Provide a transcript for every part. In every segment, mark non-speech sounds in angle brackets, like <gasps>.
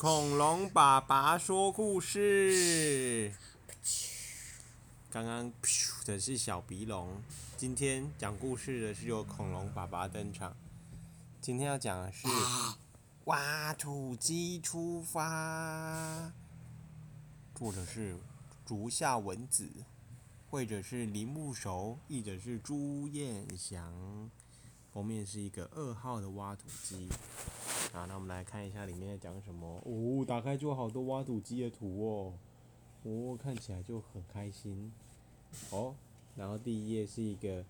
恐龙爸爸说故事。刚刚噗的是小鼻龙，今天讲故事的是由恐龙爸爸登场。今天要讲的是 <gasps> 挖土机出发，作者是竹下文子，绘者是铃木熟，译者是朱彦祥。封面是一个二号的挖土机。啊，那我们来看一下里面在讲什么。哦，打开就好多挖土机的图哦。哦，看起来就很开心。哦，然后第一页是一个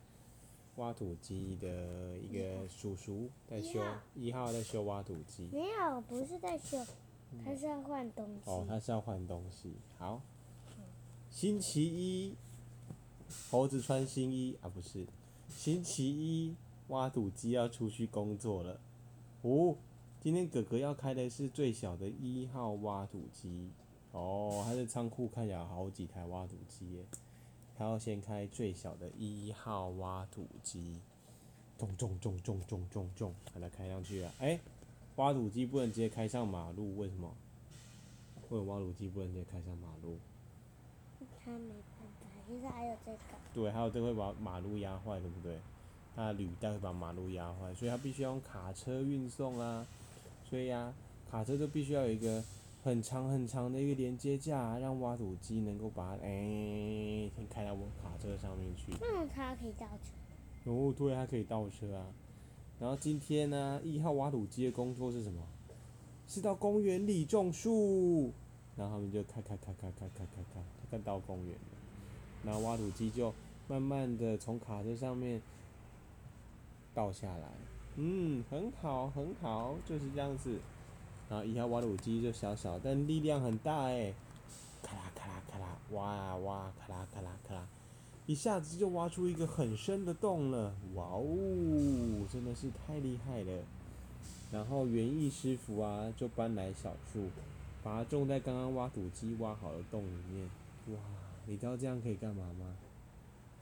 挖土机的一个叔叔在修，一号在修挖土机。没有，不是在修，他是要换东西。哦，他是要换东西。好，星期一，猴子穿新衣啊，不是，星期一挖土机要出去工作了。哦，今天哥哥要开的是最小的一号挖土机。哦，他的仓库看起来好几台挖土机耶。他要先开最小的一号挖土机，重重重重重重重，把它开上去了。哎，挖土机不能直接开上马路，为什么？为什么挖土机不能直接开上马路？他没办法，其实还有这个。对，还有这会把马路压坏，对不对？它的履带会把马路压坏，所以它必须要用卡车运送啊。所以呀，卡车就必须要有一个很长很长的一个连接架，让挖土机能够把它哎先开到我卡车上面去。那么它可以倒车？哦，对，它可以倒车啊。然后今天呢，一号挖土机的工作是什么？是到公园里种树。然后他们就开开开开开开开开，开到公园了。然后挖土机就慢慢的从卡车上面。倒下来，嗯，很好，很好，就是这样子。然后一下挖土机就小小，但力量很大哎，咔啦咔啦咔啦，挖啊挖，咔啦咔啦咔啦，一下子就挖出一个很深的洞了，哇哦，真的是太厉害了。然后园艺师傅啊，就搬来小树，把它种在刚刚挖土机挖好的洞里面。哇，你知道这样可以干嘛吗？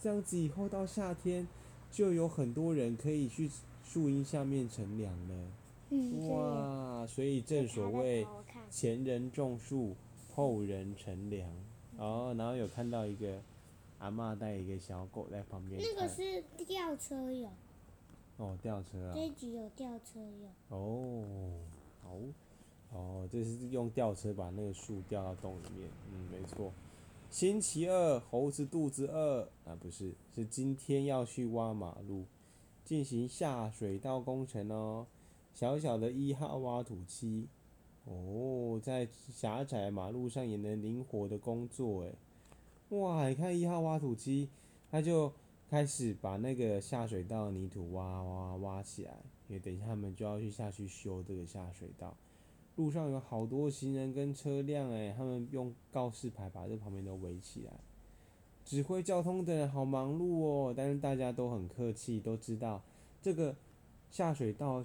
这样子以后到夏天。就有很多人可以去树荫下面乘凉了，哇！所以正所谓前人种树，后人乘凉。哦，然后有看到一个阿妈带一个小狗在旁边。那个是吊车有。哦，吊车啊。这集有吊车有。哦，好，哦，这是用吊车把那个树吊到洞里面。嗯，没错。星期二，猴子肚子饿啊，不是，是今天要去挖马路，进行下水道工程哦。小小的一号挖土机，哦，在狭窄马路上也能灵活的工作诶。哇，你看一号挖土机，他就开始把那个下水道泥土挖挖挖起来，因为等一下他们就要去下去修这个下水道。路上有好多行人跟车辆，哎，他们用告示牌把这旁边都围起来。指挥交通的人好忙碌哦，但是大家都很客气，都知道这个下水道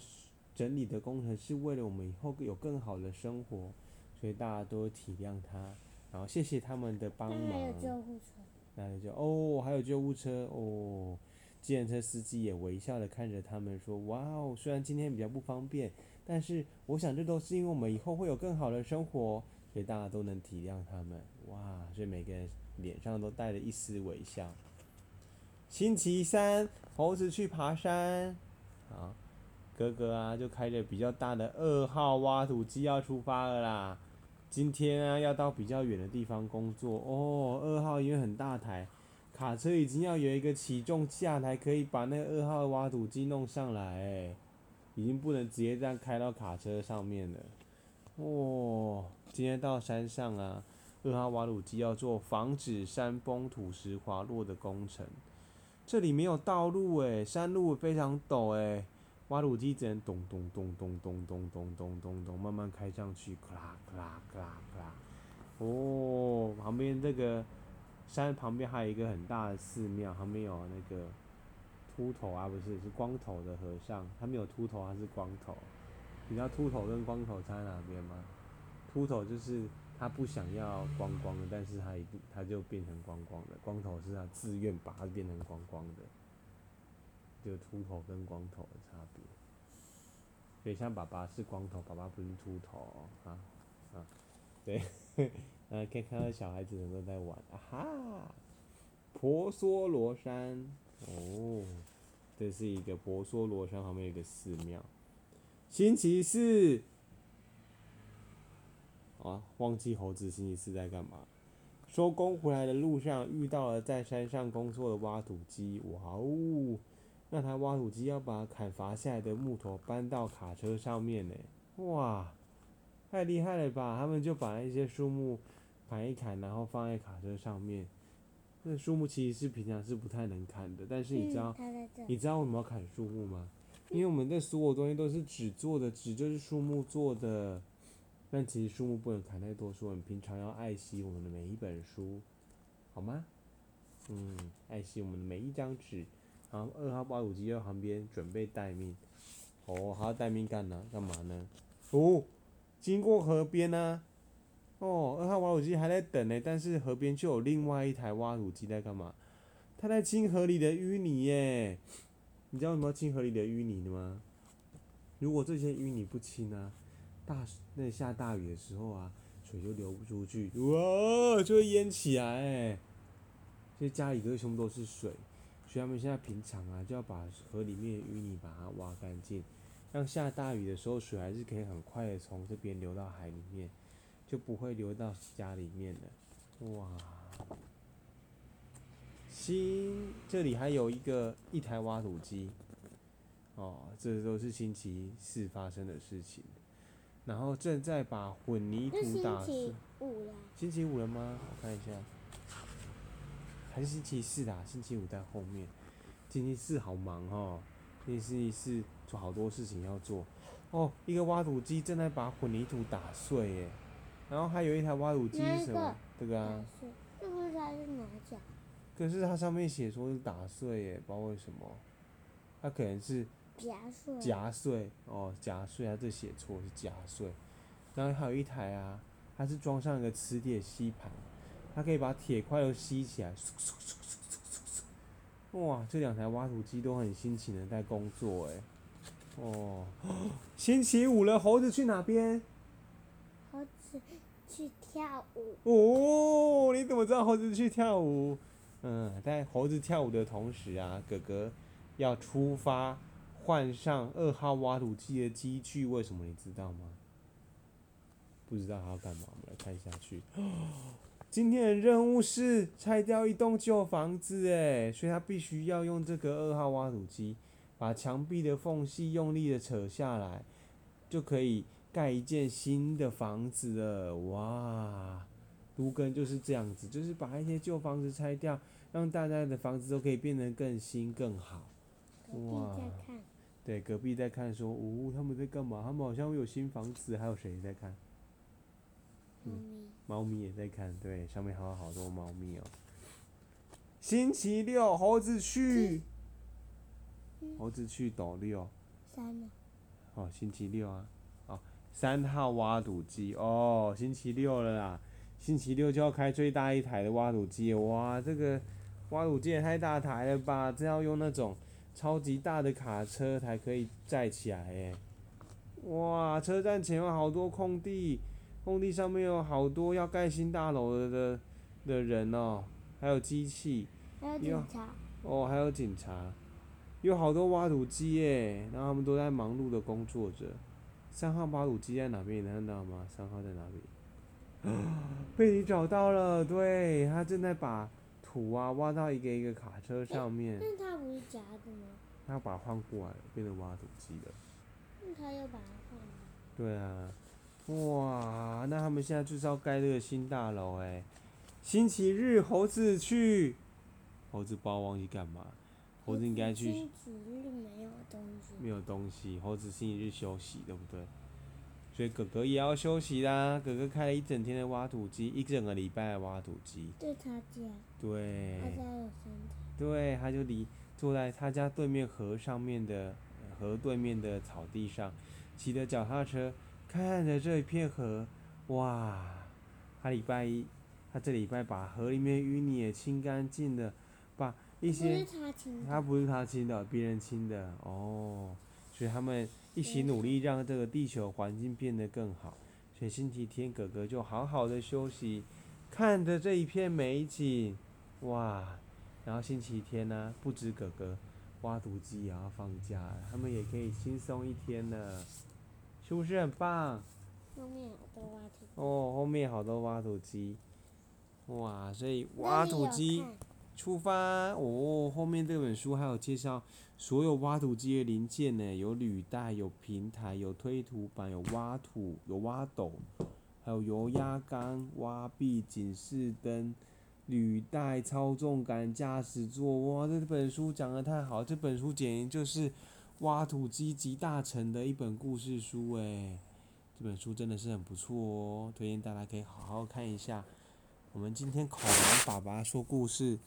整理的工程是为了我们以后有更好的生活，所以大家都体谅他，然后谢谢他们的帮忙。还有救护车。那就哦，还有救护车哦。计程车司机也微笑的看着他们说：“哇哦，虽然今天比较不方便。”但是我想，这都是因为我们以后会有更好的生活，所以大家都能体谅他们。哇，所以每个人脸上都带着一丝微笑。星期三，猴子去爬山，好，哥哥啊，就开着比较大的二号挖土机要出发了啦。今天啊，要到比较远的地方工作哦。二号因为很大台，卡车已经要有一个起重架台，可以把那二号挖土机弄上来。已经不能直接这样开到卡车上面了。哇，今天到山上啊，二号挖土机要做防止山崩土石滑落的工程。这里没有道路诶，山路非常陡诶，挖土机只能咚咚咚咚咚咚咚咚咚咚慢慢开上去，咔啦咔啦咔啦咔啦。哦，旁边这个山旁边还有一个很大的寺庙，旁边有那个。秃头啊，不是，是光头的和尚。他没有秃头，他是光头。你知道秃头跟光头差在哪边吗？秃头就是他不想要光光的，但是他一定他就变成光光的。光头是他自愿把它变成光光的。就秃头跟光头的差别。所以像爸爸是光头，爸爸不是秃头啊。啊，对，<laughs> 呃，可以看到小孩子们都在玩，啊哈，婆娑罗山，哦，这是一个婆娑罗山旁边一个寺庙。星期四，啊，忘记猴子星期四在干嘛。收工回来的路上遇到了在山上工作的挖土机，哇哦！那台挖土机要把砍伐下来的木头搬到卡车上面呢，哇，太厉害了吧！他们就把一些树木砍一砍，然后放在卡车上面。那树木其实是平常是不太能砍的，但是你知道，你知道为什么要砍树木吗？因为我们的所有东西都是纸做的，纸就是树木做的。但其实树木不能砍太多，所以我们平常要爱惜我们的每一本书，好吗？嗯，爱惜我们的每一张纸。然后二号挖土机在旁边准备待命。哦，还要待命干呢？干嘛呢？哦，经过河边呢。哦，二号挖土机还在等呢，但是河边就有另外一台挖土机在干嘛？它在清河里的淤泥耶。你知道什么清河里的淤泥的吗？如果这些淤泥不清呢？大那下大雨的时候啊，水就流不出去，哇，就会淹起来。所以家里都全部都是水，所以他们现在平常啊，就要把河里面淤泥把它挖干净，让下大雨的时候水还是可以很快的从这边流到海里面，就不会流到家里面了。哇，新这里还有一个一台挖土机，哦，这都是星期四发生的事情。然后正在把混凝土打碎。星期五了。星期五了吗？我看一下。还是星期四啊，星期五在后面。星期四好忙哦，星期四做好多事情要做。哦，一个挖土机正在把混凝土打碎耶。然后还有一台挖土机是什么？这个啊。这不是它是哪讲？可是它上面写说是打碎耶，不知道为什么。它可能是。夹碎，夹碎哦，夹碎它！这写错是夹碎。然后还有一台啊，它是装上一个磁铁吸盘，它可以把铁块都吸起来。哇，这两台挖土机都很辛勤的在工作哎。哦，<gasps> 星期五了，猴子去哪边？去跳舞。哦，你怎么知道猴子去跳舞？嗯，在猴子跳舞的同时啊，哥哥要出发。换上二号挖土机的机具，为什么你知道吗？不知道他要干嘛？我们来看下去。<gasps> 今天的任务是拆掉一栋旧房子，哎，所以他必须要用这个二号挖土机，把墙壁的缝隙用力的扯下来，就可以盖一间新的房子了。哇，卢根就是这样子，就是把一些旧房子拆掉，让大家的房子都可以变得更新更好。哇。对，隔壁在看，说，哦，他们在干嘛？他们好像有新房子，还有谁在看？猫咪。猫咪也在看，对，上面还有好多猫咪哦。星期六，猴子去。猴子去斗六。哦，星期六啊，哦，三号挖土机哦，星期六了啦，星期六就要开最大一台的挖土机，哇，这个挖土机也太大台了吧？这要用那种。超级大的卡车才可以载起来诶！哇，车站前有好多空地，空地上面有好多要盖新大楼的的的人哦，还有机器，还有警察哦，还有警察，有好多挖土机诶，然后他们都在忙碌的工作着。三号挖土机在哪边？你看到吗？三号在哪里？<gasps> 被你找到了，对他正在把。土啊，挖到一个一个卡车上面。那他不是夹的吗？他把它换过来了，变成挖土机了。那他又把它换了。对啊，哇，那他们现在就是要盖这个新大楼哎。星期日猴子去，猴子不知道忘记干嘛，猴子应该去。星期日没有东西。没有东西，猴子星期日休息，对不对？所以哥哥也要休息啦。哥哥开了一整天的挖土机，一整个礼拜的挖土机。对他家。对。他家有三台。对，他就离坐在他家对面河上面的河对面的草地上，骑着脚踏车，看着这一片河，哇！他礼拜一，他这礼拜把河里面淤泥也清干净了，把一些。不是他清的。他不是他亲的，别人亲的哦。所以他们。一起努力让这个地球环境变得更好，所以星期天哥哥就好好的休息，看着这一片美景，哇！然后星期天呢，不止哥哥，挖土机也要放假，他们也可以轻松一天呢，是不是很棒？后面好多挖土。哦，后面好多挖土机，哇！所以挖土机。出发哦！后面这本书还有介绍所有挖土机的零件呢，有履带，有平台，有推土板，有挖土，有挖斗，还有油压缸、挖壁、警示灯、履带、操纵杆、驾驶座。哇，这本书讲的太好！这本书简直就是挖土机集大成的一本故事书诶，这本书真的是很不错哦，推荐大家可以好好看一下。我们今天恐龙爸爸说故事。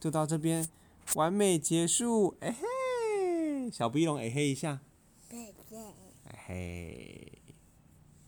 就到这边，完美结束，哎嘿，小鼻龙哎嘿一下，哎嘿。